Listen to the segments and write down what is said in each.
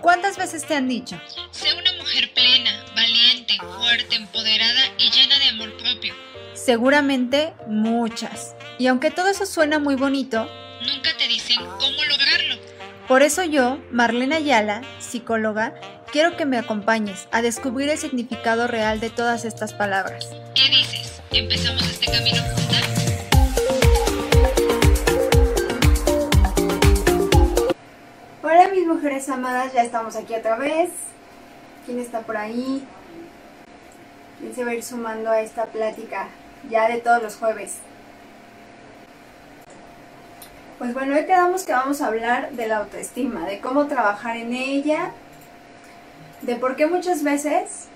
¿Cuántas veces te han dicho? Sé una mujer plena, valiente, fuerte, empoderada y llena de amor propio. Seguramente muchas. Y aunque todo eso suena muy bonito, Nunca te dicen cómo lograrlo. por eso yo, Marlena Ayala, psicóloga, quiero que me acompañes a descubrir el significado real de todas estas palabras. ¿Qué dices? ¿Empezamos este camino juntas? Mujeres amadas, ya estamos aquí otra vez. ¿Quién está por ahí? ¿Quién se va a ir sumando a esta plática ya de todos los jueves? Pues bueno, hoy quedamos que vamos a hablar de la autoestima, de cómo trabajar en ella, de por qué muchas veces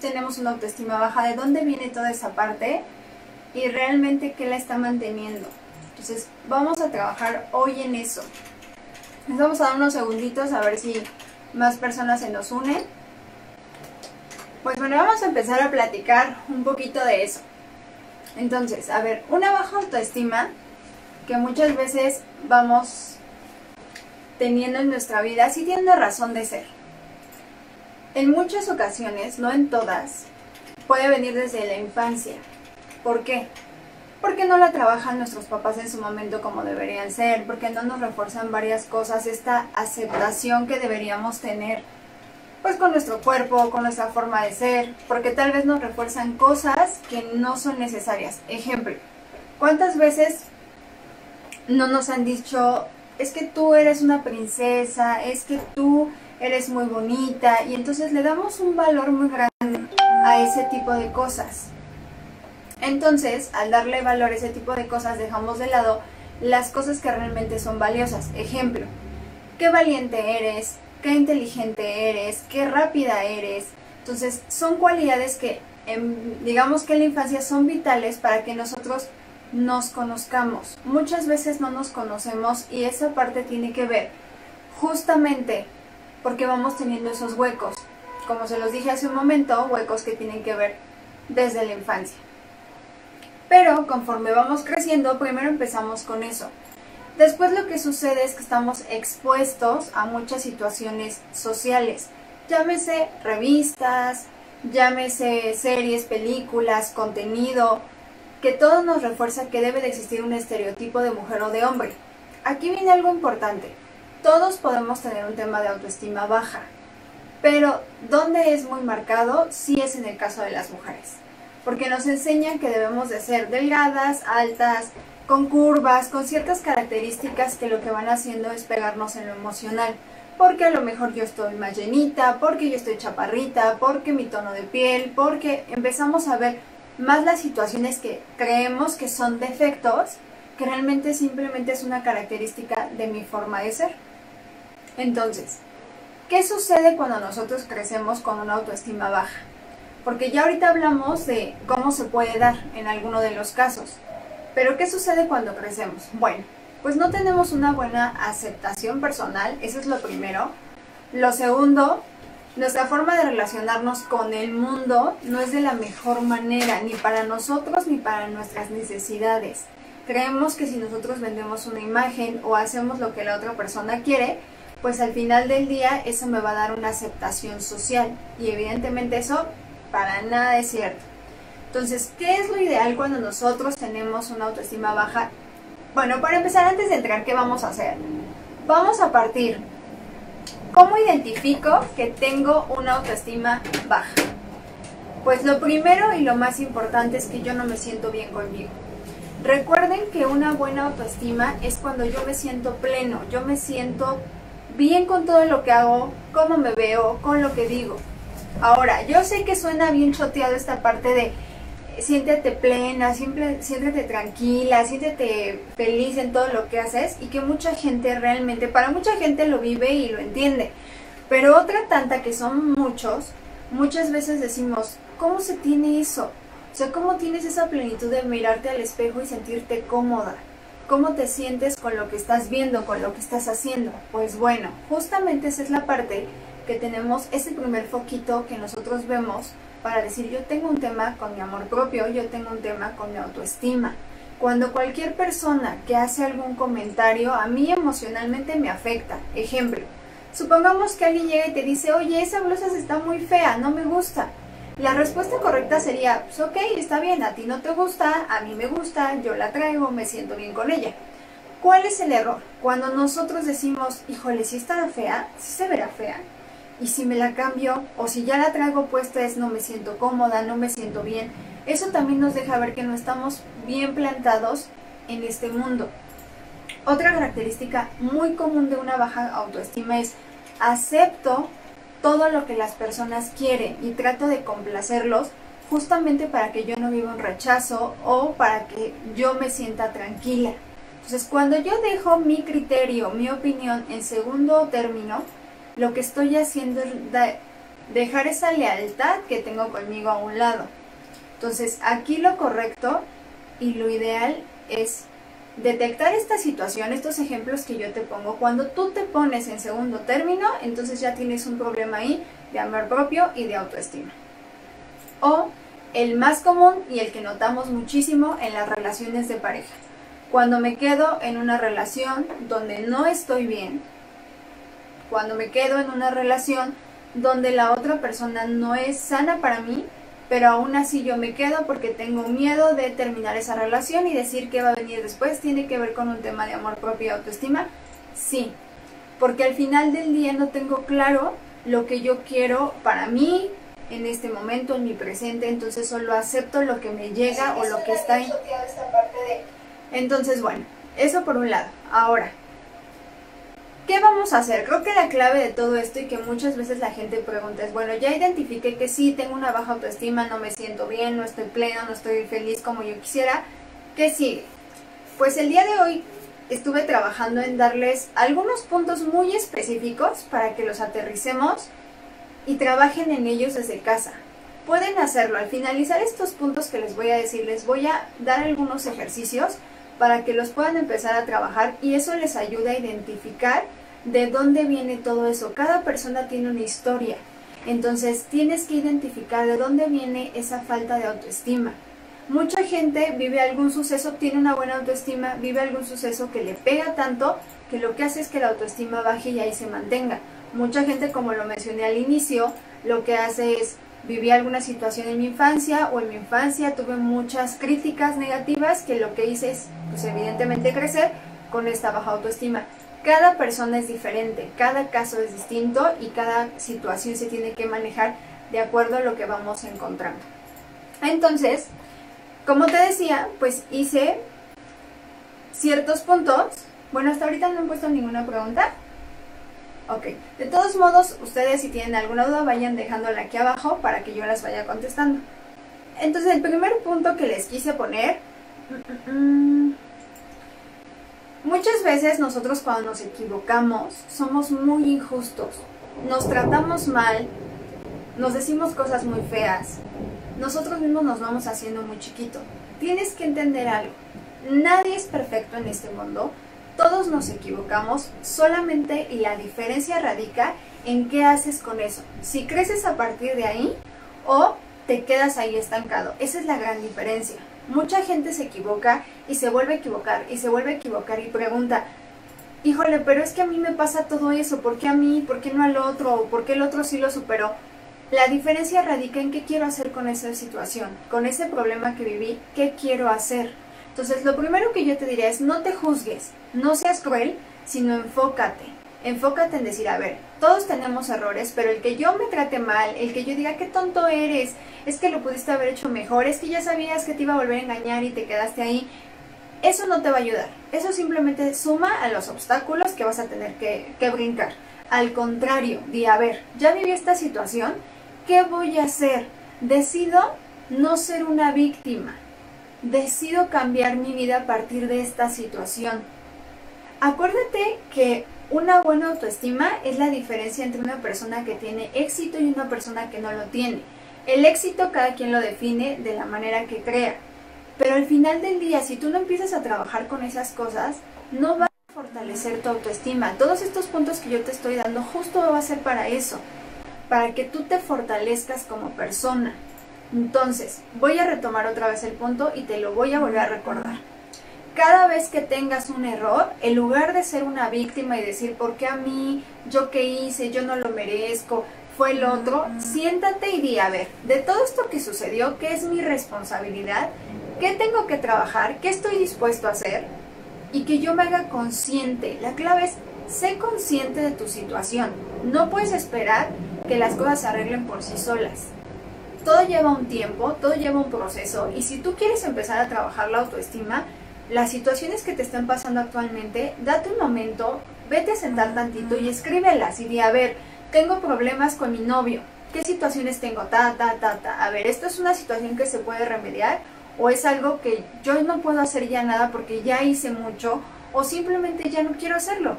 tenemos una autoestima baja, de dónde viene toda esa parte y realmente qué la está manteniendo. Entonces, vamos a trabajar hoy en eso. Les vamos a dar unos segunditos a ver si más personas se nos unen. Pues bueno, vamos a empezar a platicar un poquito de eso. Entonces, a ver, una baja autoestima que muchas veces vamos teniendo en nuestra vida, sí tiene razón de ser. En muchas ocasiones, no en todas, puede venir desde la infancia. ¿Por qué? Porque no la trabajan nuestros papás en su momento como deberían ser, porque no nos refuerzan varias cosas, esta aceptación que deberíamos tener, pues con nuestro cuerpo, con nuestra forma de ser, porque tal vez nos refuerzan cosas que no son necesarias. Ejemplo, ¿cuántas veces no nos han dicho, es que tú eres una princesa, es que tú eres muy bonita, y entonces le damos un valor muy grande a ese tipo de cosas. Entonces, al darle valor a ese tipo de cosas, dejamos de lado las cosas que realmente son valiosas. Ejemplo, qué valiente eres, qué inteligente eres, qué rápida eres. Entonces, son cualidades que, em, digamos que en la infancia son vitales para que nosotros nos conozcamos. Muchas veces no nos conocemos y esa parte tiene que ver justamente porque vamos teniendo esos huecos. Como se los dije hace un momento, huecos que tienen que ver desde la infancia. Pero conforme vamos creciendo, primero empezamos con eso. Después lo que sucede es que estamos expuestos a muchas situaciones sociales. Llámese revistas, llámese series, películas, contenido, que todo nos refuerza que debe de existir un estereotipo de mujer o de hombre. Aquí viene algo importante. Todos podemos tener un tema de autoestima baja, pero donde es muy marcado sí es en el caso de las mujeres, porque nos enseñan que debemos de ser delgadas, altas, con curvas, con ciertas características que lo que van haciendo es pegarnos en lo emocional, porque a lo mejor yo estoy más llenita, porque yo estoy chaparrita, porque mi tono de piel, porque empezamos a ver más las situaciones que creemos que son defectos, que realmente simplemente es una característica de mi forma de ser. Entonces, ¿qué sucede cuando nosotros crecemos con una autoestima baja? Porque ya ahorita hablamos de cómo se puede dar en alguno de los casos. Pero ¿qué sucede cuando crecemos? Bueno, pues no tenemos una buena aceptación personal, eso es lo primero. Lo segundo, nuestra forma de relacionarnos con el mundo no es de la mejor manera, ni para nosotros ni para nuestras necesidades. Creemos que si nosotros vendemos una imagen o hacemos lo que la otra persona quiere, pues al final del día eso me va a dar una aceptación social. Y evidentemente eso para nada es cierto. Entonces, ¿qué es lo ideal cuando nosotros tenemos una autoestima baja? Bueno, para empezar, antes de entrar, ¿qué vamos a hacer? Vamos a partir. ¿Cómo identifico que tengo una autoestima baja? Pues lo primero y lo más importante es que yo no me siento bien conmigo. Recuerden que una buena autoestima es cuando yo me siento pleno, yo me siento bien con todo lo que hago, cómo me veo, con lo que digo. Ahora, yo sé que suena bien choteado esta parte de siéntete plena, siempre, siéntete tranquila, siéntete feliz en todo lo que haces y que mucha gente realmente, para mucha gente lo vive y lo entiende. Pero otra tanta que son muchos, muchas veces decimos, ¿cómo se tiene eso? O sea, ¿cómo tienes esa plenitud de mirarte al espejo y sentirte cómoda? ¿Cómo te sientes con lo que estás viendo, con lo que estás haciendo? Pues bueno, justamente esa es la parte que tenemos, ese primer foquito que nosotros vemos para decir yo tengo un tema con mi amor propio, yo tengo un tema con mi autoestima. Cuando cualquier persona que hace algún comentario a mí emocionalmente me afecta. Ejemplo, supongamos que alguien llega y te dice, oye, esa blusa está muy fea, no me gusta. La respuesta correcta sería, pues ok, está bien, a ti no te gusta, a mí me gusta, yo la traigo, me siento bien con ella. ¿Cuál es el error? Cuando nosotros decimos, híjole, si está fea, si se verá fea, y si me la cambio, o si ya la traigo puesta es no me siento cómoda, no me siento bien, eso también nos deja ver que no estamos bien plantados en este mundo. Otra característica muy común de una baja autoestima es acepto todo lo que las personas quieren y trato de complacerlos justamente para que yo no viva un rechazo o para que yo me sienta tranquila. Entonces, cuando yo dejo mi criterio, mi opinión en segundo término, lo que estoy haciendo es dejar esa lealtad que tengo conmigo a un lado. Entonces, aquí lo correcto y lo ideal es detectar esta situación, estos ejemplos que yo te pongo. Cuando tú te pones en segundo término, entonces ya tienes un problema ahí de amor propio y de autoestima. O el más común y el que notamos muchísimo en las relaciones de pareja. Cuando me quedo en una relación donde no estoy bien, cuando me quedo en una relación donde la otra persona no es sana para mí, pero aún así yo me quedo porque tengo miedo de terminar esa relación y decir que va a venir después, tiene que ver con un tema de amor propio y autoestima. Sí, porque al final del día no tengo claro lo que yo quiero para mí en este momento, en mi presente, entonces solo acepto lo que me llega o lo que está ahí. Entonces, bueno, eso por un lado. Ahora, ¿qué vamos a hacer? Creo que la clave de todo esto y que muchas veces la gente pregunta es, bueno, ya identifiqué que sí, tengo una baja autoestima, no me siento bien, no estoy pleno, no estoy feliz como yo quisiera. ¿Qué sigue? Pues el día de hoy estuve trabajando en darles algunos puntos muy específicos para que los aterricemos y trabajen en ellos desde casa. Pueden hacerlo. Al finalizar estos puntos que les voy a decir, les voy a dar algunos ejercicios para que los puedan empezar a trabajar y eso les ayuda a identificar de dónde viene todo eso. Cada persona tiene una historia, entonces tienes que identificar de dónde viene esa falta de autoestima. Mucha gente vive algún suceso, tiene una buena autoestima, vive algún suceso que le pega tanto que lo que hace es que la autoestima baje y ahí se mantenga. Mucha gente, como lo mencioné al inicio, lo que hace es viví alguna situación en mi infancia o en mi infancia tuve muchas críticas negativas que lo que hice es, pues evidentemente, crecer con esta baja autoestima. Cada persona es diferente, cada caso es distinto y cada situación se tiene que manejar de acuerdo a lo que vamos encontrando. Entonces, como te decía, pues hice ciertos puntos. Bueno, hasta ahorita no he puesto ninguna pregunta. Ok, de todos modos, ustedes si tienen alguna duda vayan dejándola aquí abajo para que yo las vaya contestando. Entonces, el primer punto que les quise poner... Mm, mm, mm, muchas veces nosotros cuando nos equivocamos somos muy injustos, nos tratamos mal, nos decimos cosas muy feas, nosotros mismos nos vamos haciendo muy chiquito. Tienes que entender algo, nadie es perfecto en este mundo, todos nos equivocamos, solamente la diferencia radica en qué haces con eso. Si creces a partir de ahí o te quedas ahí estancado. Esa es la gran diferencia. Mucha gente se equivoca y se vuelve a equivocar y se vuelve a equivocar y pregunta, híjole, pero es que a mí me pasa todo eso, ¿por qué a mí? ¿Por qué no al otro? ¿Por qué el otro sí lo superó? La diferencia radica en qué quiero hacer con esa situación, con ese problema que viví, qué quiero hacer. Entonces, lo primero que yo te diría es no te juzgues, no seas cruel, sino enfócate. Enfócate en decir, a ver, todos tenemos errores, pero el que yo me trate mal, el que yo diga qué tonto eres, es que lo pudiste haber hecho mejor, es que ya sabías que te iba a volver a engañar y te quedaste ahí, eso no te va a ayudar. Eso simplemente suma a los obstáculos que vas a tener que, que brincar. Al contrario, di, a ver, ya viví esta situación, ¿qué voy a hacer? Decido no ser una víctima, decido cambiar mi vida a partir de esta situación. Acuérdate que una buena autoestima es la diferencia entre una persona que tiene éxito y una persona que no lo tiene. El éxito cada quien lo define de la manera que crea. Pero al final del día, si tú no empiezas a trabajar con esas cosas, no va a fortalecer tu autoestima. Todos estos puntos que yo te estoy dando justo va a ser para eso, para que tú te fortalezcas como persona. Entonces, voy a retomar otra vez el punto y te lo voy a volver a recordar. Cada vez que tengas un error, en lugar de ser una víctima y decir, ¿por qué a mí? ¿Yo qué hice? ¿Yo no lo merezco? ¿Fue el otro? Siéntate y di, a ver, de todo esto que sucedió, ¿qué es mi responsabilidad? ¿Qué tengo que trabajar? ¿Qué estoy dispuesto a hacer? Y que yo me haga consciente. La clave es, sé consciente de tu situación. No puedes esperar que las cosas se arreglen por sí solas. Todo lleva un tiempo, todo lleva un proceso. Y si tú quieres empezar a trabajar la autoestima, las situaciones que te están pasando actualmente, date un momento, vete a sentar tantito y escríbelas y di, a ver, tengo problemas con mi novio, ¿qué situaciones tengo? Ta, ta, ta, ta. A ver, ¿esto es una situación que se puede remediar? ¿O es algo que yo no puedo hacer ya nada porque ya hice mucho? ¿O simplemente ya no quiero hacerlo?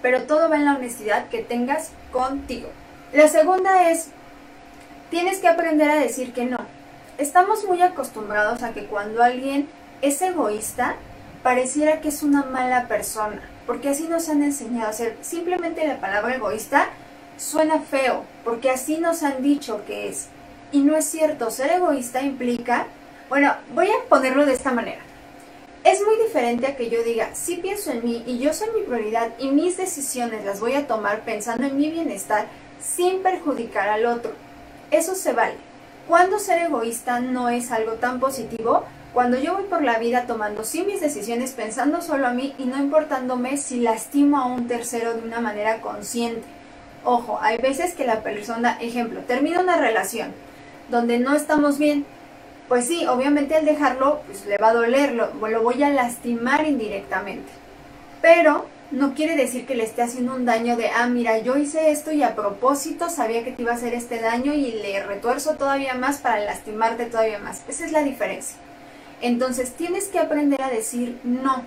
Pero todo va en la honestidad que tengas contigo. La segunda es, tienes que aprender a decir que no. Estamos muy acostumbrados a que cuando alguien es egoísta, pareciera que es una mala persona, porque así nos han enseñado a ser. Simplemente la palabra egoísta suena feo, porque así nos han dicho que es. Y no es cierto, ser egoísta implica, bueno, voy a ponerlo de esta manera. Es muy diferente a que yo diga, sí pienso en mí y yo soy mi prioridad y mis decisiones las voy a tomar pensando en mi bienestar sin perjudicar al otro. Eso se vale. Cuando ser egoísta no es algo tan positivo, cuando yo voy por la vida tomando sí mis decisiones pensando solo a mí y no importándome si lastimo a un tercero de una manera consciente. Ojo, hay veces que la persona, ejemplo, termina una relación donde no estamos bien, pues sí, obviamente al dejarlo, pues le va a doler, lo, lo voy a lastimar indirectamente. Pero no quiere decir que le esté haciendo un daño de, ah, mira, yo hice esto y a propósito sabía que te iba a hacer este daño y le retuerzo todavía más para lastimarte todavía más. Esa es la diferencia. Entonces tienes que aprender a decir no.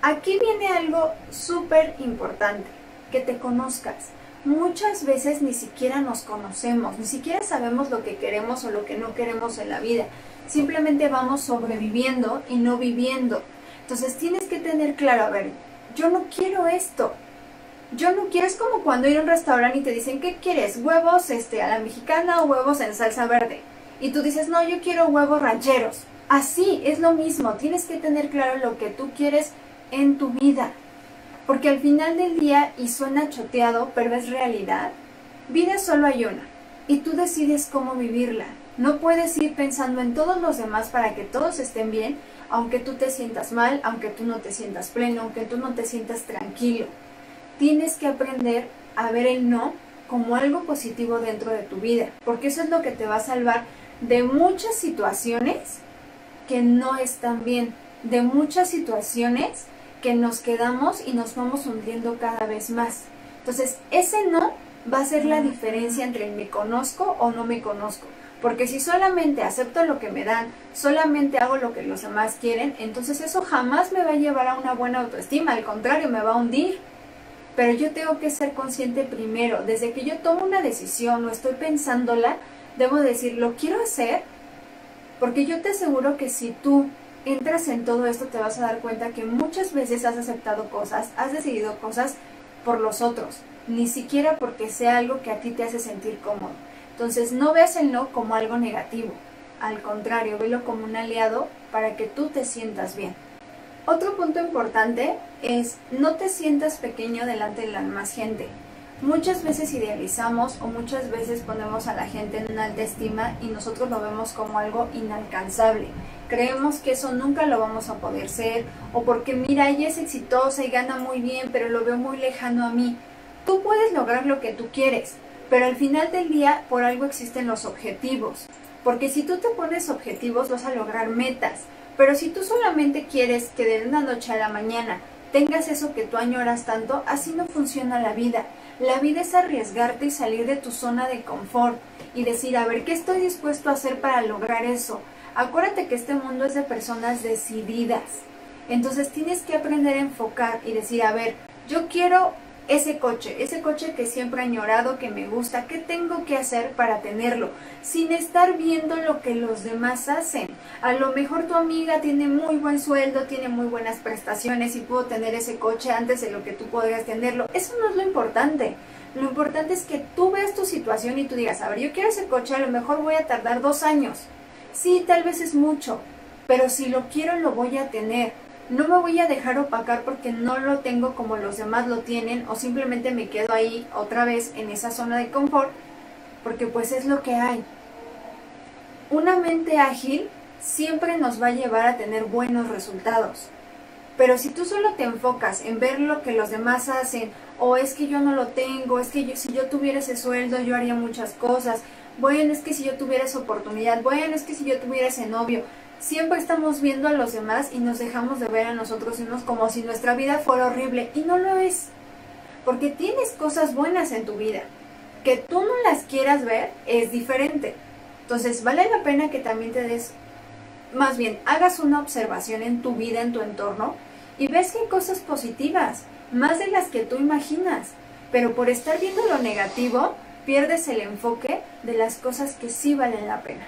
Aquí viene algo súper importante, que te conozcas. Muchas veces ni siquiera nos conocemos, ni siquiera sabemos lo que queremos o lo que no queremos en la vida. Simplemente vamos sobreviviendo y no viviendo. Entonces tienes que tener claro, a ver, yo no quiero esto. Yo no quiero, es como cuando ir a un restaurante y te dicen, ¿qué quieres? ¿Huevos este, a la mexicana o huevos en salsa verde? Y tú dices, no, yo quiero huevos rancheros. Así es lo mismo, tienes que tener claro lo que tú quieres en tu vida. Porque al final del día, y suena choteado, pero es realidad, vida solo hay una. Y tú decides cómo vivirla. No puedes ir pensando en todos los demás para que todos estén bien, aunque tú te sientas mal, aunque tú no te sientas pleno, aunque tú no te sientas tranquilo. Tienes que aprender a ver el no como algo positivo dentro de tu vida, porque eso es lo que te va a salvar de muchas situaciones que no están bien, de muchas situaciones que nos quedamos y nos vamos hundiendo cada vez más. Entonces, ese no va a ser la diferencia entre me conozco o no me conozco. Porque si solamente acepto lo que me dan, solamente hago lo que los demás quieren, entonces eso jamás me va a llevar a una buena autoestima, al contrario, me va a hundir. Pero yo tengo que ser consciente primero, desde que yo tomo una decisión o estoy pensándola, debo decir, ¿lo quiero hacer? Porque yo te aseguro que si tú entras en todo esto te vas a dar cuenta que muchas veces has aceptado cosas, has decidido cosas por los otros, ni siquiera porque sea algo que a ti te hace sentir cómodo. Entonces no veas el no como algo negativo, al contrario, velo como un aliado para que tú te sientas bien. Otro punto importante es no te sientas pequeño delante de la más gente. Muchas veces idealizamos o muchas veces ponemos a la gente en una alta estima y nosotros lo vemos como algo inalcanzable. Creemos que eso nunca lo vamos a poder ser o porque mira, ella es exitosa y gana muy bien, pero lo veo muy lejano a mí. Tú puedes lograr lo que tú quieres, pero al final del día por algo existen los objetivos. Porque si tú te pones objetivos vas a lograr metas. Pero si tú solamente quieres que de una noche a la mañana tengas eso que tú añoras tanto, así no funciona la vida. La vida es arriesgarte y salir de tu zona de confort y decir, a ver, ¿qué estoy dispuesto a hacer para lograr eso? Acuérdate que este mundo es de personas decididas. Entonces tienes que aprender a enfocar y decir, a ver, yo quiero ese coche, ese coche que siempre he añorado, que me gusta, ¿qué tengo que hacer para tenerlo? Sin estar viendo lo que los demás hacen. A lo mejor tu amiga tiene muy buen sueldo, tiene muy buenas prestaciones y pudo tener ese coche antes de lo que tú podrías tenerlo. Eso no es lo importante. Lo importante es que tú veas tu situación y tú digas, a ver, yo quiero ese coche, a lo mejor voy a tardar dos años. Sí, tal vez es mucho, pero si lo quiero lo voy a tener no me voy a dejar opacar porque no lo tengo como los demás lo tienen o simplemente me quedo ahí otra vez en esa zona de confort porque pues es lo que hay. Una mente ágil siempre nos va a llevar a tener buenos resultados. Pero si tú solo te enfocas en ver lo que los demás hacen, o es que yo no lo tengo, es que si yo tuviera ese sueldo yo haría muchas cosas, bueno, es que si yo tuviera esa oportunidad, bueno, es que si yo tuviera ese novio, siempre estamos viendo a los demás y nos dejamos de ver a nosotros mismos como si nuestra vida fuera horrible y no lo es. Porque tienes cosas buenas en tu vida. Que tú no las quieras ver es diferente. Entonces vale la pena que también te des, más bien, hagas una observación en tu vida, en tu entorno, y ves que hay cosas positivas, más de las que tú imaginas. Pero por estar viendo lo negativo, pierdes el enfoque de las cosas que sí valen la pena.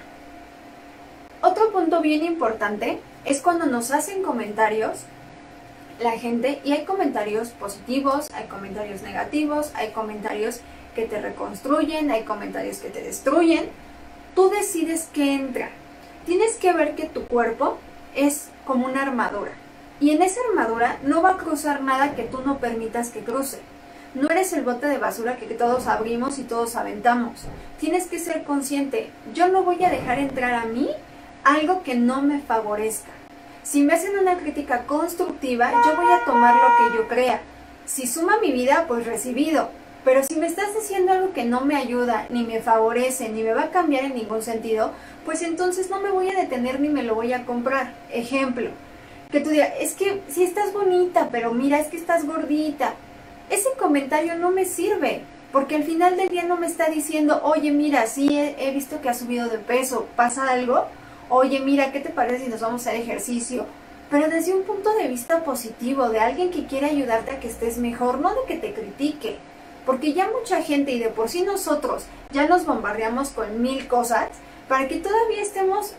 Otro punto bien importante es cuando nos hacen comentarios la gente y hay comentarios positivos, hay comentarios negativos, hay comentarios que te reconstruyen, hay comentarios que te destruyen. Tú decides qué entra. Tienes que ver que tu cuerpo es como una armadura. Y en esa armadura no va a cruzar nada que tú no permitas que cruce. No eres el bote de basura que todos abrimos y todos aventamos. Tienes que ser consciente. Yo no voy a dejar entrar a mí algo que no me favorezca. Si me hacen una crítica constructiva, yo voy a tomar lo que yo crea. Si suma mi vida, pues recibido. Pero si me estás diciendo algo que no me ayuda, ni me favorece, ni me va a cambiar en ningún sentido, pues entonces no me voy a detener ni me lo voy a comprar. Ejemplo, que tú digas, es que si estás bonita, pero mira, es que estás gordita ese comentario no me sirve, porque al final del día no me está diciendo, oye, mira, sí he, visto que has subido de peso, ¿pasa algo? Oye, mira, ¿qué te parece si nos vamos a hacer ejercicio? Pero desde un punto de vista positivo, de alguien que quiere ayudarte a que estés mejor, no de que te critique. Porque ya mucha gente y de por sí nosotros ya nos bombardeamos con mil cosas para que todavía estemos,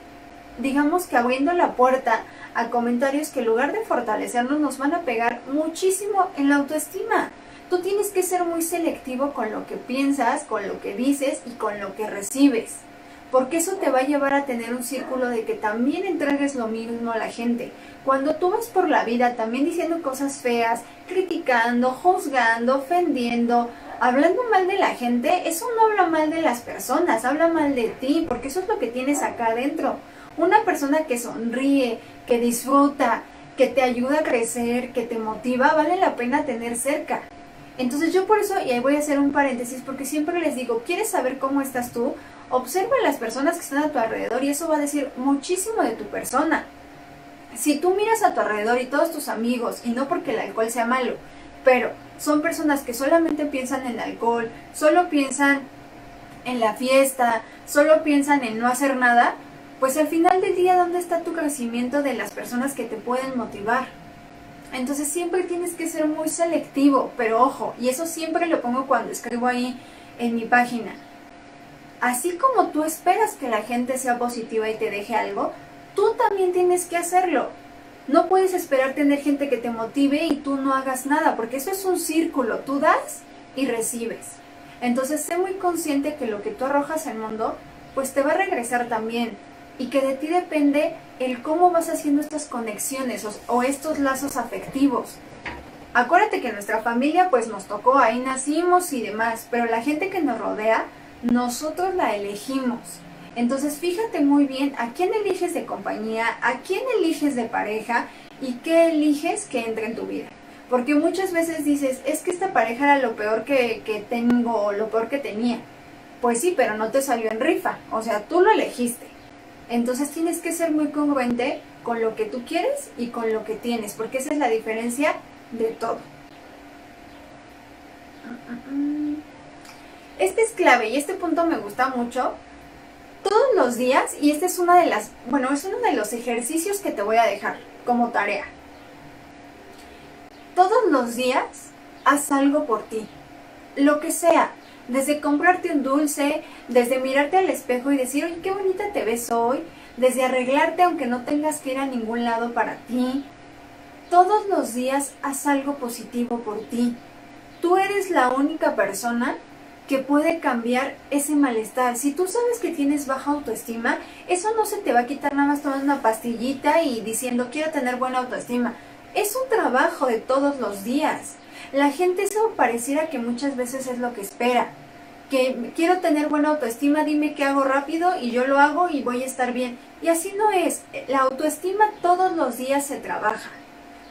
digamos que abriendo la puerta a comentarios que en lugar de fortalecernos nos van a pegar muchísimo en la autoestima. Tú tienes que ser muy selectivo con lo que piensas, con lo que dices y con lo que recibes. Porque eso te va a llevar a tener un círculo de que también entregues lo mismo a la gente. Cuando tú vas por la vida también diciendo cosas feas, criticando, juzgando, ofendiendo, hablando mal de la gente, eso no habla mal de las personas, habla mal de ti, porque eso es lo que tienes acá adentro. Una persona que sonríe, que disfruta, que te ayuda a crecer, que te motiva, vale la pena tener cerca. Entonces yo por eso, y ahí voy a hacer un paréntesis, porque siempre les digo, ¿quieres saber cómo estás tú? Observa a las personas que están a tu alrededor y eso va a decir muchísimo de tu persona. Si tú miras a tu alrededor y todos tus amigos, y no porque el alcohol sea malo, pero son personas que solamente piensan en alcohol, solo piensan en la fiesta, solo piensan en no hacer nada, pues al final del día, ¿dónde está tu crecimiento de las personas que te pueden motivar? Entonces siempre tienes que ser muy selectivo, pero ojo, y eso siempre lo pongo cuando escribo ahí en mi página. Así como tú esperas que la gente sea positiva y te deje algo, tú también tienes que hacerlo. No puedes esperar tener gente que te motive y tú no hagas nada, porque eso es un círculo, tú das y recibes. Entonces sé muy consciente que lo que tú arrojas al mundo, pues te va a regresar también y que de ti depende el cómo vas haciendo estas conexiones o, estos lazos afectivos. Acuérdate que nuestra familia pues nos tocó, ahí nacimos y demás, pero la gente que nos rodea, nosotros la elegimos. Entonces fíjate muy bien a quién eliges de compañía, a quién eliges de pareja y qué eliges que entre en tu vida. Porque muchas veces dices, es que esta pareja era lo peor que, que tengo o lo peor que tenía. Pues sí, pero no te salió en rifa, o sea, tú lo elegiste. Entonces tienes que ser muy congruente con lo que tú quieres y con lo que tienes, porque esa es la diferencia de todo. Este es clave y este punto me gusta mucho. Todos los días, y este es una de las, bueno, es uno de los ejercicios que te voy a dejar como tarea. Todos los días haz algo por ti. Lo que sea, desde comprarte un dulce, desde mirarte al espejo y decir, oye, qué bonita te ves hoy, desde arreglarte aunque no tengas que ir a ningún lado para ti. Todos los días haz algo positivo por ti. Tú eres la única persona que puede cambiar ese malestar. Si tú sabes que tienes baja autoestima, eso no se te va a quitar nada más tomando una pastillita y diciendo quiero tener buena autoestima. Es un trabajo de todos los días. La gente eso pareciera que muchas veces es lo que espera. Que quiero tener buena autoestima, dime qué hago rápido y yo lo hago y voy a estar bien. Y así no es. La autoestima todos los días se trabaja.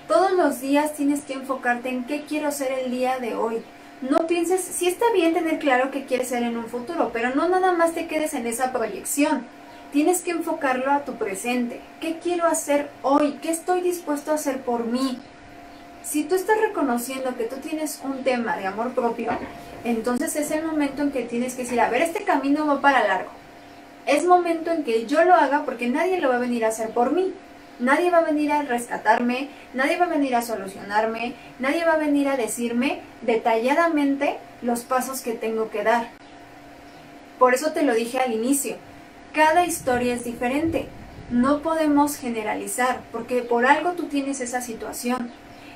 Todos los días tienes que enfocarte en qué quiero ser el día de hoy. No pienses, sí está bien tener claro qué quieres ser en un futuro, pero no nada más te quedes en esa proyección. Tienes que enfocarlo a tu presente. ¿Qué quiero hacer hoy? ¿Qué estoy dispuesto a hacer por mí? Si tú estás reconociendo que tú tienes un tema de amor propio, entonces es el momento en que tienes que decir, a ver, este camino va para largo. Es momento en que yo lo haga porque nadie lo va a venir a hacer por mí. Nadie va a venir a rescatarme, nadie va a venir a solucionarme, nadie va a venir a decirme detalladamente los pasos que tengo que dar. Por eso te lo dije al inicio, cada historia es diferente. No podemos generalizar porque por algo tú tienes esa situación.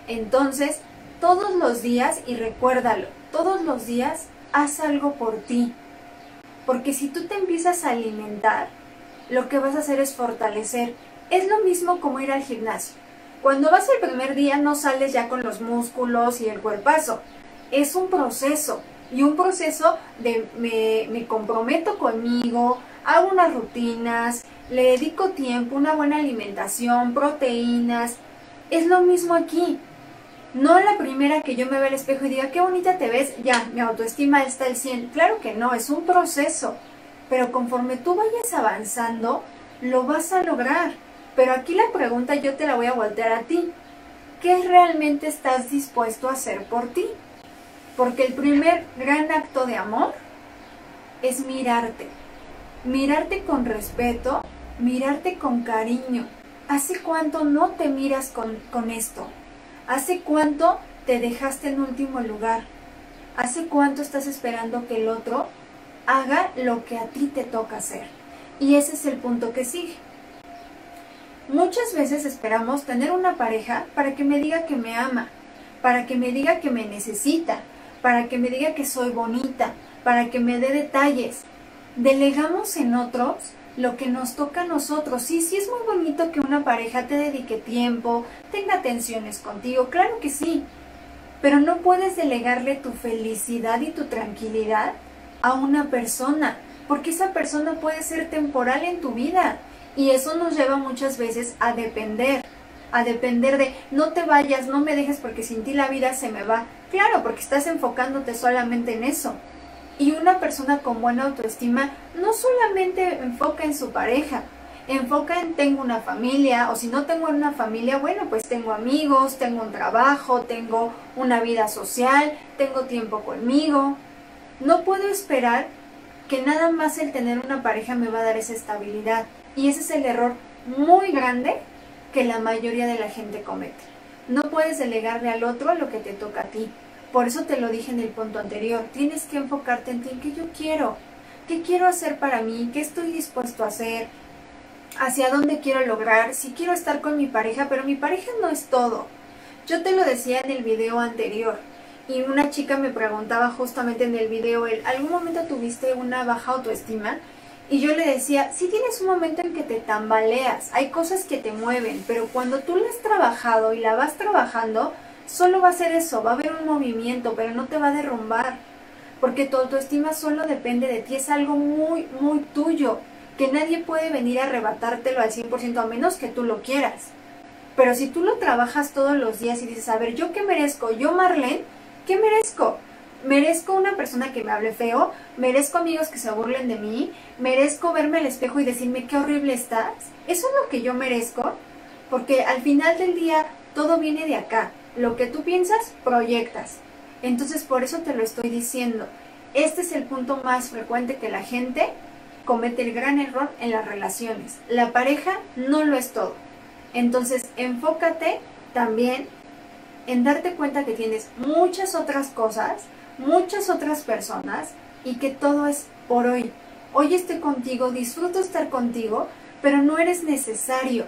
Entonces, todos los días, y recuérdalo, todos los días haz algo por ti. Porque si tú te empiezas a alimentar, lo que vas a hacer es fortalecer. Es lo mismo como ir al gimnasio. Cuando vas el primer día no sales ya con los músculos y el cuerpazo. Es un proceso. Y un proceso de me, me comprometo conmigo, hago unas rutinas, le dedico tiempo, una buena alimentación, proteínas. Es lo mismo aquí. No la primera que yo me vea al espejo y diga, qué bonita te ves, ya, mi autoestima está al 100. Claro que no, es un proceso. Pero conforme tú vayas avanzando, lo vas a lograr. Pero aquí la pregunta yo te la voy a voltear a ti. ¿Qué realmente estás dispuesto a hacer por ti? Porque el primer gran acto de amor es mirarte. Mirarte con respeto, mirarte con cariño. ¿Hace cuánto no te miras con, con esto? ¿Hace cuánto te dejaste en último lugar? ¿Hace cuánto estás esperando que el otro haga lo que a ti te toca hacer? Y ese es el punto que sigue. Muchas veces esperamos tener una pareja para que me diga que me ama, para que me diga que me necesita, para que me diga que soy bonita, para que me dé detalles. Delegamos en otros lo que nos toca a nosotros. Sí, sí es muy bonito que una pareja te dedique tiempo, tenga atenciones contigo, claro que sí, pero no puedes delegarle tu felicidad y tu tranquilidad a una persona, porque esa persona puede ser temporal en tu vida y eso nos lleva muchas veces a depender, a depender de no te vayas, no me dejes porque sin ti la vida se me va. Claro, porque estás enfocándote solamente en eso. Y una persona con buena autoestima no solamente enfoca en su pareja, enfoca en tengo una familia o si no tengo una familia, bueno, pues tengo amigos, tengo un trabajo, tengo una vida social, tengo tiempo conmigo. No puedo esperar que nada más el tener una pareja me va a dar esa estabilidad. Y ese es el error muy grande que la mayoría de la gente comete. No puedes delegarle al otro lo que te toca a ti. Por eso te lo dije en el punto anterior, tienes que enfocarte en ti, en qué yo quiero, qué quiero hacer para mí, qué estoy dispuesto a hacer, hacia dónde quiero lograr, si quiero estar con mi pareja, pero mi pareja no es todo. Yo te lo decía en el video anterior y una chica me preguntaba justamente en el video, ¿algún momento tuviste una baja autoestima? Y yo le decía, sí tienes un momento en que te tambaleas, hay cosas que te mueven, pero cuando tú la has trabajado y la vas trabajando, solo va a ser eso, va a haber un movimiento, pero no te va a derrumbar. Porque tu autoestima solo depende de ti, es algo muy, muy tuyo, que nadie puede venir a arrebatártelo al 100% a menos que tú lo quieras. Pero si tú lo trabajas todos los días y dices, a ver, ¿yo qué merezco? Yo, Marlene, ¿qué merezco? merezco una persona que me hable feo, merezco amigos que se burlen de mí, merezco verme al espejo y decirme qué horrible estás. Eso es lo que yo merezco, porque al final del día todo viene de acá. Lo que tú piensas, proyectas. Entonces por eso te lo estoy diciendo. Este es el punto más frecuente que la gente comete el gran error en las relaciones. La pareja no lo es todo. Entonces enfócate también en darte cuenta que tienes muchas otras cosas, muchas otras personas y que todo es por hoy. Hoy estoy contigo, disfruto estar contigo, pero no eres necesario,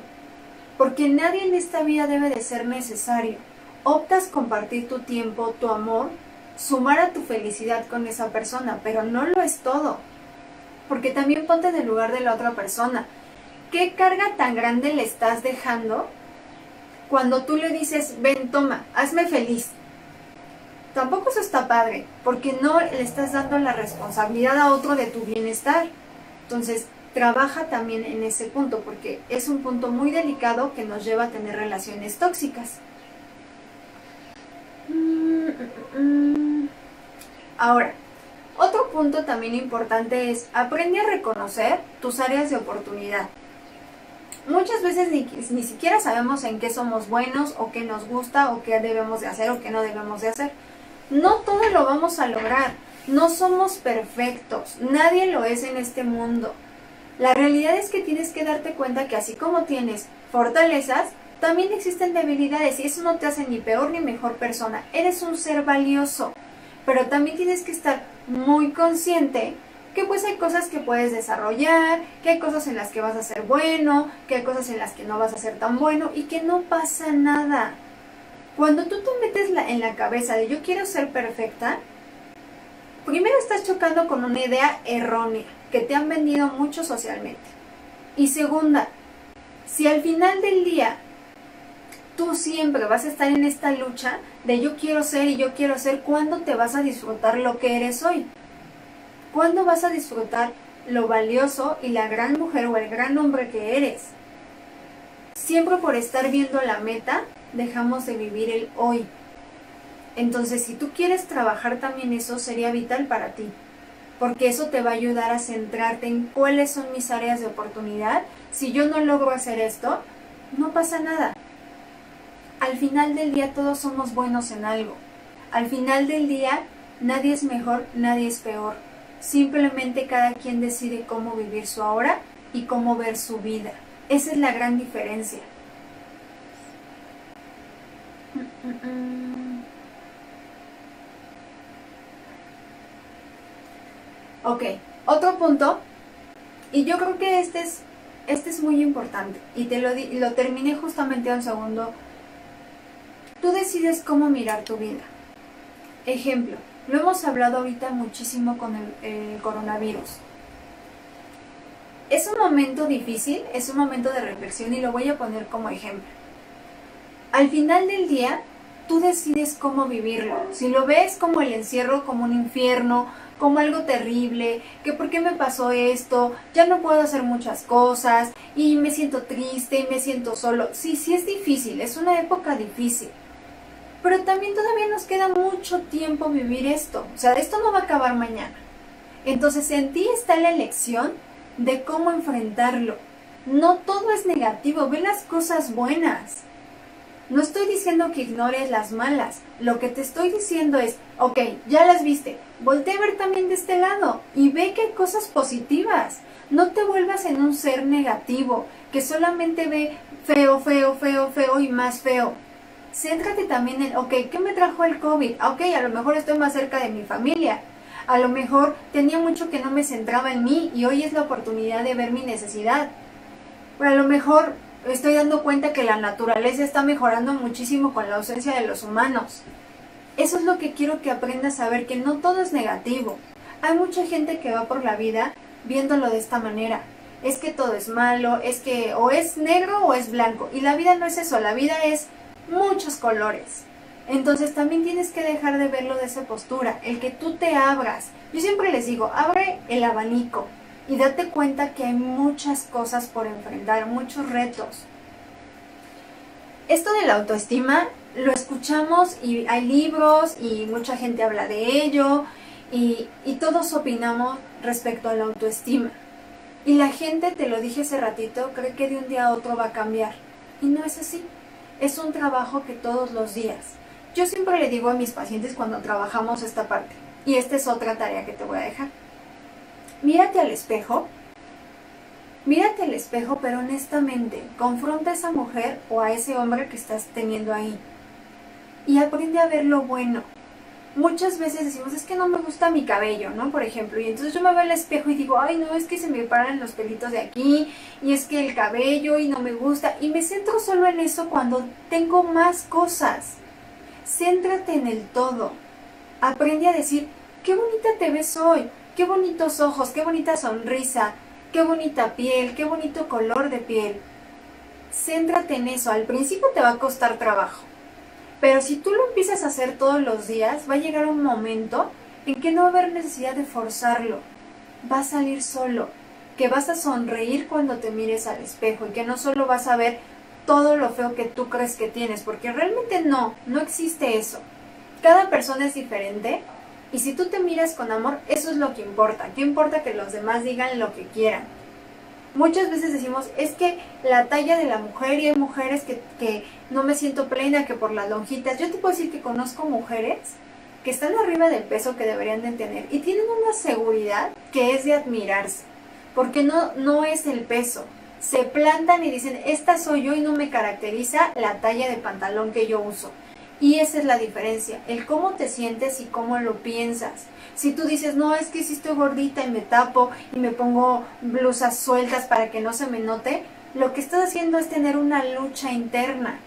porque nadie en esta vida debe de ser necesario optas compartir tu tiempo, tu amor, sumar a tu felicidad con esa persona, pero no lo es todo. Porque también ponte en el lugar de la otra persona. ¿Qué carga tan grande le estás dejando cuando tú le dices, ven, toma, hazme feliz. Tampoco eso está padre, porque no le estás dando la responsabilidad a otro de tu bienestar. Entonces, trabaja también en ese punto, porque es un punto muy delicado que nos lleva a tener relaciones tóxicas. Mm, mm, mm. Ahora, otro punto también importante es aprende a reconocer tus áreas de oportunidad. Muchas veces ni, ni, siquiera sabemos en qué somos buenos o qué nos gusta o qué debemos de hacer o qué no debemos de hacer. No todo lo vamos a lograr. No somos perfectos. Nadie lo es en este mundo. La realidad es que tienes que darte cuenta que así como tienes fortalezas, también existen debilidades y eso no te hace ni peor ni mejor persona. Eres un ser valioso. Pero también tienes que estar muy consciente que pues hay cosas que puedes desarrollar, que hay cosas en las que vas a ser bueno, que hay cosas en las que no vas a ser tan bueno y que no pasa nada. Cuando tú te metes la, en la cabeza de yo quiero ser perfecta, primero estás chocando con una idea errónea que te han vendido mucho socialmente. Y segunda, si al final del día tú siempre vas a estar en esta lucha de yo quiero ser y yo quiero ser, ¿cuándo te vas a disfrutar lo que eres hoy? ¿Cuándo vas a disfrutar lo valioso y la gran mujer o el gran hombre que eres? Siempre por estar viendo la meta, dejamos de vivir el hoy. Entonces, si tú quieres trabajar también eso, sería vital para ti, porque eso te va a ayudar a centrarte en cuáles son mis áreas de oportunidad. Si yo no logro hacer esto, no pasa nada. Al final del día todos somos buenos en algo. Al final del día nadie es mejor, nadie es peor. Simplemente cada quien decide cómo vivir su ahora y cómo ver su vida. Esa es la gran diferencia. Ok, otro punto, y yo creo que este es, este es muy importante, y te lo, lo terminé justamente un segundo. Tú decides cómo mirar tu vida. Ejemplo, lo hemos hablado ahorita muchísimo con el, coronavirus. Es un momento difícil, es un momento de reflexión y lo voy a poner como ejemplo. Al final del día, tú decides cómo vivirlo. Si lo ves como el encierro, como un infierno, como algo terrible, que por qué me pasó esto, ya no puedo hacer muchas cosas y me siento triste y me siento solo. Sí, sí es difícil, es una época difícil pero también todavía nos queda mucho tiempo vivir esto. O sea, esto no va a acabar mañana. Entonces en ti está la elección de cómo enfrentarlo. No todo es negativo, ve las cosas buenas. No estoy diciendo que ignores las malas. Lo que te estoy diciendo es, ok, ya las viste, voltea a ver también de este lado y ve que hay cosas positivas. No te vuelvas en un ser negativo que solamente ve feo, feo, feo, feo y más feo céntrate también en, ok, ¿qué me trajo el COVID? Ok, a lo mejor estoy más cerca de mi familia. A lo mejor tenía mucho que no me centraba en mí y hoy es la oportunidad de ver mi necesidad. Pero a lo mejor estoy dando cuenta que la naturaleza está mejorando muchísimo con la ausencia de los humanos. Eso es lo que quiero que aprendas a ver, que no todo es negativo. Hay mucha gente que va por la vida viéndolo de esta manera. Es que todo es malo, es que o es negro o es blanco. Y la vida no es eso, la vida es muchos colores. Entonces también tienes que dejar de verlo de esa postura, el que tú te abras. Yo siempre les digo, abre el abanico y date cuenta que hay muchas cosas por enfrentar, muchos retos. Esto de la autoestima lo escuchamos y hay libros y mucha gente habla de ello y, todos opinamos respecto a la autoestima. Y la gente, te lo dije hace ratito, cree que de un día a otro va a cambiar. Y no es así es un trabajo que todos los días. Yo siempre le digo a mis pacientes cuando trabajamos esta parte, y esta es otra tarea que te voy a dejar. Mírate al espejo, mírate al espejo, pero honestamente, confronta a esa mujer o a ese hombre que estás teniendo ahí. Y aprende a ver lo bueno, muchas veces decimos, es que no me gusta mi cabello, ¿no? Por ejemplo, y entonces yo me veo al espejo y digo, ay, no, es que se me paran los pelitos de aquí, y es que el cabello y no me gusta, y me centro solo en eso cuando tengo más cosas. Céntrate en el todo. Aprende a decir, qué bonita te ves hoy, qué bonitos ojos, qué bonita sonrisa, qué bonita piel, qué bonito color de piel. céntrate en eso. Al principio te va a costar trabajo. Pero si tú lo empiezas a hacer todos los días, va a llegar un momento en que no va a haber necesidad de forzarlo. Va a salir solo. Que vas a sonreír cuando te mires al espejo y que no solo vas a ver todo lo feo que tú crees que tienes, porque realmente no, no existe eso. Cada persona es diferente y si tú te miras con amor, eso es lo que importa. ¿Qué importa que los demás digan lo que quieran? Muchas veces decimos, es que la talla de la mujer y hay mujeres que, que no me siento plena, que por las lonjitas. Yo te puedo decir que conozco mujeres que están arriba del peso que deberían de tener y tienen una seguridad que es de admirarse, porque no, no es el peso. Se plantan y dicen, esta soy yo y no me caracteriza la talla de pantalón que yo uso. Y esa es la diferencia, el cómo te sientes y cómo lo piensas. Si tú dices, no, es que si estoy gordita y me tapo y me pongo blusas sueltas para que no se me note, lo que estás haciendo es tener una lucha interna.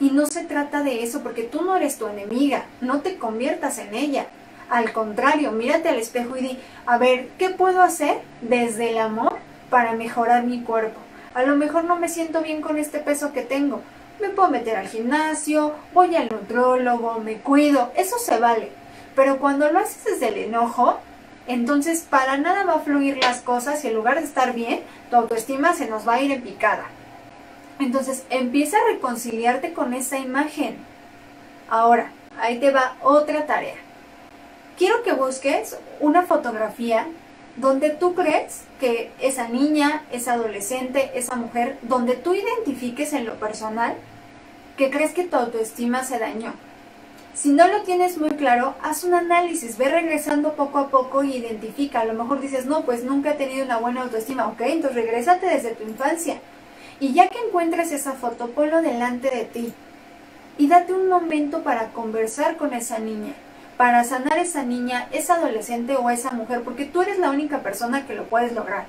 Y no se trata de eso porque tú no eres tu enemiga, no te conviertas en ella. Al contrario, mírate al espejo y di, a ver, ¿qué puedo hacer desde el amor para mejorar mi cuerpo? A lo mejor no me siento bien con este peso que tengo. Me puedo meter al gimnasio, voy al nutrólogo, me cuido, eso se vale. Pero cuando lo haces desde el enojo, entonces para nada va a fluir las cosas y en lugar de estar bien, tu autoestima se nos va a ir en picada. Entonces empieza a reconciliarte con esa imagen. Ahora, ahí te va otra tarea. Quiero que busques una fotografía donde tú crees que esa niña, esa adolescente, esa mujer, donde tú identifiques en lo personal que crees que tu autoestima se dañó. Si no lo tienes muy claro, haz un análisis, ve regresando poco a poco y identifica. A lo mejor dices, no, pues nunca he tenido una buena autoestima. Ok, entonces regrésate desde tu infancia. Y ya que encuentres esa foto, ponlo delante de ti. Y date un momento para conversar con esa niña, para sanar esa niña, esa adolescente o esa mujer, porque tú eres la única persona que lo puedes lograr.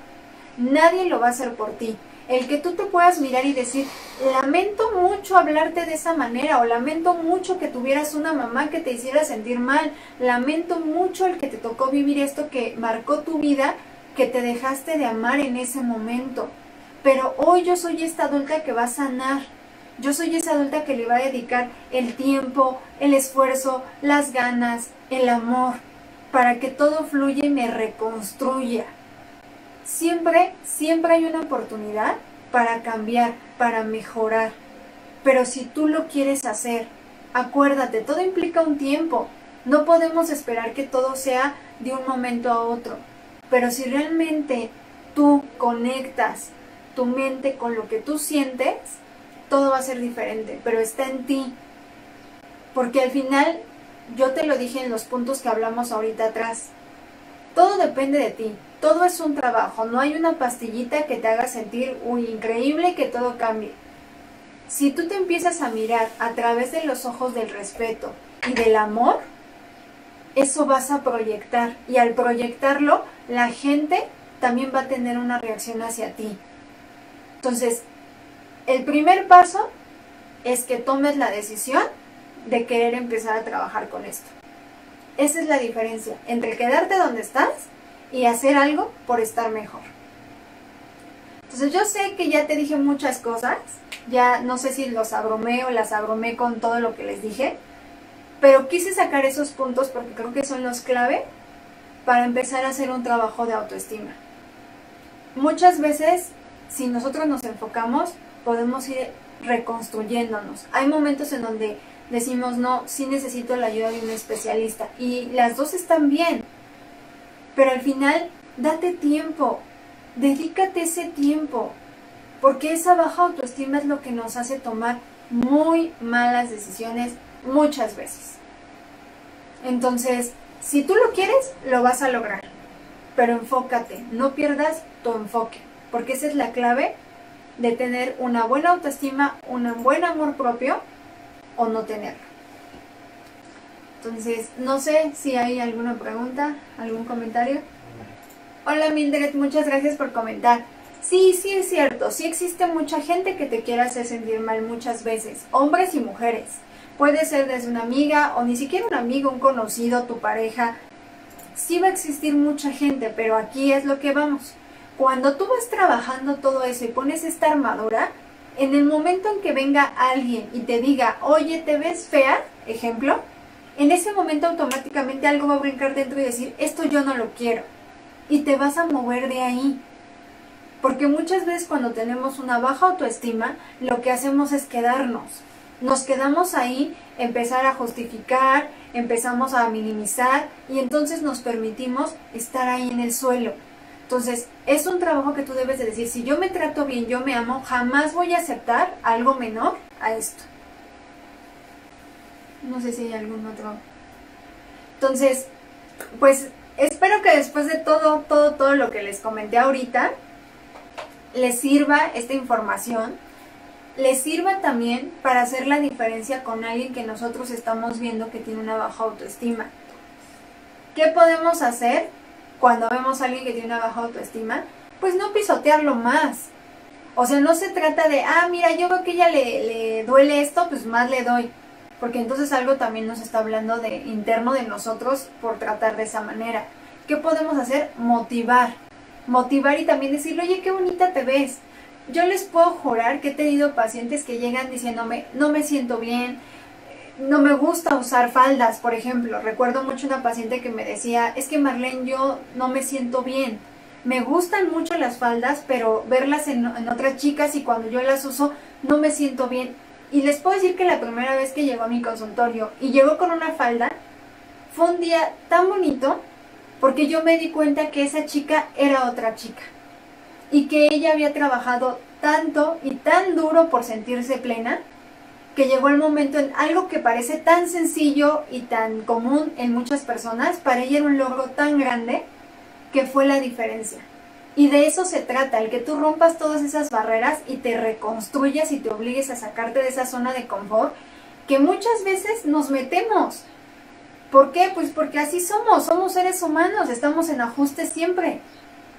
Nadie lo va a hacer por ti el que tú te puedas mirar y decir, lamento mucho hablarte de esa manera o lamento mucho que tuvieras una mamá que te hiciera sentir mal, lamento mucho el que te tocó vivir esto que marcó tu vida, que te dejaste de amar en ese momento. Pero hoy yo soy esta adulta que va a sanar. Yo soy esa adulta que le va a dedicar el tiempo, el esfuerzo, las ganas, el amor, para que todo fluya y me reconstruya siempre, siempre hay una oportunidad para cambiar, para mejorar. Pero si tú lo quieres hacer, acuérdate, todo implica un tiempo. No podemos esperar que todo sea de un momento a otro. Pero si realmente tú conectas tu mente con lo que tú sientes, todo va a ser diferente, pero está en ti. Porque al final, yo te lo dije en los puntos que hablamos ahorita atrás, todo depende de ti. Todo es un trabajo, no hay una pastillita que te haga sentir un increíble que todo cambie. Si tú te empiezas a mirar a través de los ojos del respeto y del amor, eso vas a proyectar y al proyectarlo, la gente también va a tener una reacción hacia ti. Entonces, el primer paso es que tomes la decisión de querer empezar a trabajar con esto. Esa es la diferencia entre quedarte donde estás y hacer algo por estar mejor. Entonces yo sé que ya te dije muchas cosas, ya no sé si los abromé o las abromé con todo lo que les dije, pero quise sacar esos puntos porque creo que son los clave para empezar a hacer un trabajo de autoestima. Muchas veces, si nosotros nos enfocamos, podemos ir reconstruyéndonos. Hay momentos en donde decimos, no, sí necesito la ayuda de un especialista y las dos están bien, pero al final, date tiempo, dedícate ese tiempo, porque esa baja autoestima es lo que nos hace tomar muy malas decisiones muchas veces. Entonces, si tú lo quieres, lo vas a lograr, pero enfócate, no pierdas tu enfoque, porque esa es la clave de tener una buena autoestima, un buen amor propio o no tenerlo. Entonces, no sé si hay alguna pregunta, algún comentario. Hola Mildred, muchas gracias por comentar. Sí, sí es cierto, sí existe mucha gente que te quiere hacer sentir mal muchas veces, hombres y mujeres. Puede ser desde una amiga o ni siquiera un amigo, un conocido, tu pareja. Sí va a existir mucha gente, pero aquí es lo que vamos. Cuando tú vas trabajando todo eso y pones esta armadura, en el momento en que venga alguien y te diga, oye, te ves fea, ejemplo, en ese momento automáticamente algo va a brincar dentro y decir, esto yo no lo quiero. Y te vas a mover de ahí. Porque muchas veces cuando tenemos una baja autoestima, lo que hacemos es quedarnos. Nos quedamos ahí, empezar a justificar, empezamos a minimizar y entonces nos permitimos estar ahí en el suelo. Entonces, es un trabajo que tú debes de decir, si yo me trato bien, yo me amo, jamás voy a aceptar algo menor a esto. No sé si hay algún otro. Entonces, pues espero que después de todo, todo, todo lo que les comenté ahorita, les sirva esta información, les sirva también para hacer la diferencia con alguien que nosotros estamos viendo que tiene una baja autoestima. ¿Qué podemos hacer cuando vemos a alguien que tiene una baja autoestima? Pues no pisotearlo más. O sea, no se trata de, ah, mira, yo veo que ella le, le duele esto, pues más le doy. Porque entonces algo también nos está hablando de interno de nosotros por tratar de esa manera. ¿Qué podemos hacer? Motivar motivar y también decirle, oye, qué bonita te ves. Yo les puedo jurar que he tenido pacientes que llegan diciéndome, no me siento bien, no me gusta usar faldas, por ejemplo. Recuerdo mucho una paciente que me decía, es que Marlene, yo no me siento bien. Me gustan mucho las faldas, pero verlas en, otras chicas y cuando yo las uso, no me siento bien. Y les puedo decir que la primera vez que llegó a mi consultorio y llegó con una falda, fue un día tan bonito porque yo me di cuenta que esa chica era otra chica y que ella había trabajado tanto y tan duro por sentirse plena que llegó el momento en algo que parece tan sencillo y tan común en muchas personas, para ella era un logro tan grande que fue la diferencia. Y de eso se trata, el que tú rompas todas esas barreras y te reconstruyas y te obligues a sacarte de esa zona de confort que muchas veces nos metemos ¿Por qué? Pues porque así somos, somos seres humanos, estamos en ajuste siempre.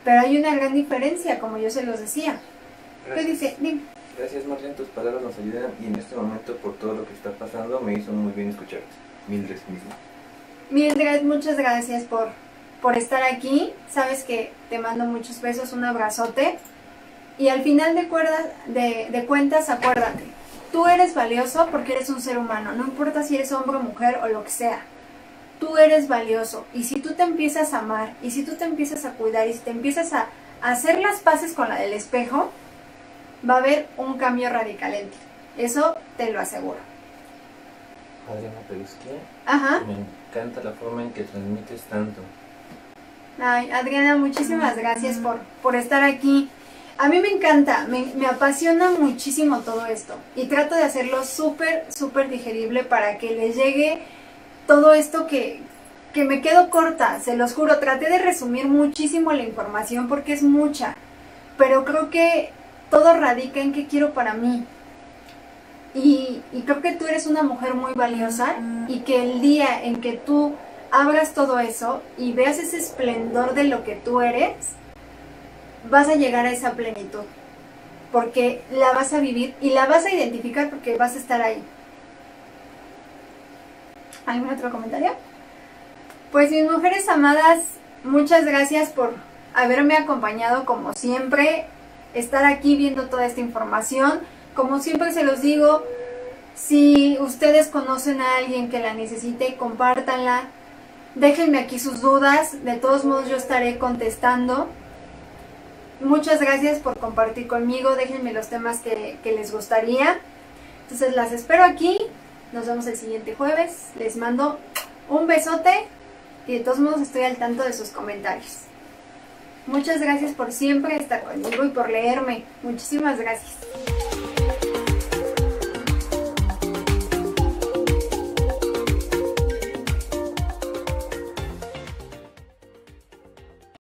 Pero hay una gran diferencia, como yo se los decía. ¿Qué dice? Gracias Marlene, tus palabras nos ayudan y en este momento por todo lo que está pasando me hizo muy bien escucharte. Mildred muchas gracias por, por estar aquí. Sabes que te mando muchos besos, un abrazote. Y al final de, de, de cuentas, acuérdate, tú eres valioso porque eres un ser humano, no importa si eres hombre o mujer o lo que sea tú eres valioso y si tú te empiezas a amar y si tú te empiezas a cuidar y si te empiezas a, hacer las paces con la del espejo, va a haber un cambio radical en ti. Eso te lo aseguro. Adriana Perusquia. Ajá. Me encanta la forma en que transmites tanto. Ay, Adriana, muchísimas gracias por, por estar aquí. A mí me encanta, me, me apasiona muchísimo todo esto y trato de hacerlo súper, súper digerible para que les llegue todo esto que, que me quedo corta, se los juro, traté de resumir muchísimo la información porque es mucha, pero creo que todo radica en qué quiero para mí. Y, creo que tú eres una mujer muy valiosa y que el día en que tú abras todo eso y veas ese esplendor de lo que tú eres, vas a llegar a esa plenitud. Porque la vas a vivir y la vas a identificar porque vas a estar ahí. ¿Algún otro comentario? Pues mis mujeres amadas, muchas gracias por haberme acompañado como siempre, estar aquí viendo toda esta información. Como siempre se los digo, si ustedes conocen a alguien que la necesite, compártanla. Déjenme aquí sus dudas, de todos modos yo estaré contestando. Muchas gracias por compartir conmigo, déjenme los temas que, que les gustaría. Entonces las espero aquí nos vemos el siguiente jueves. Les mando un besote y de todos modos estoy al tanto de sus comentarios. Muchas gracias por siempre estar conmigo y por leerme. Muchísimas gracias.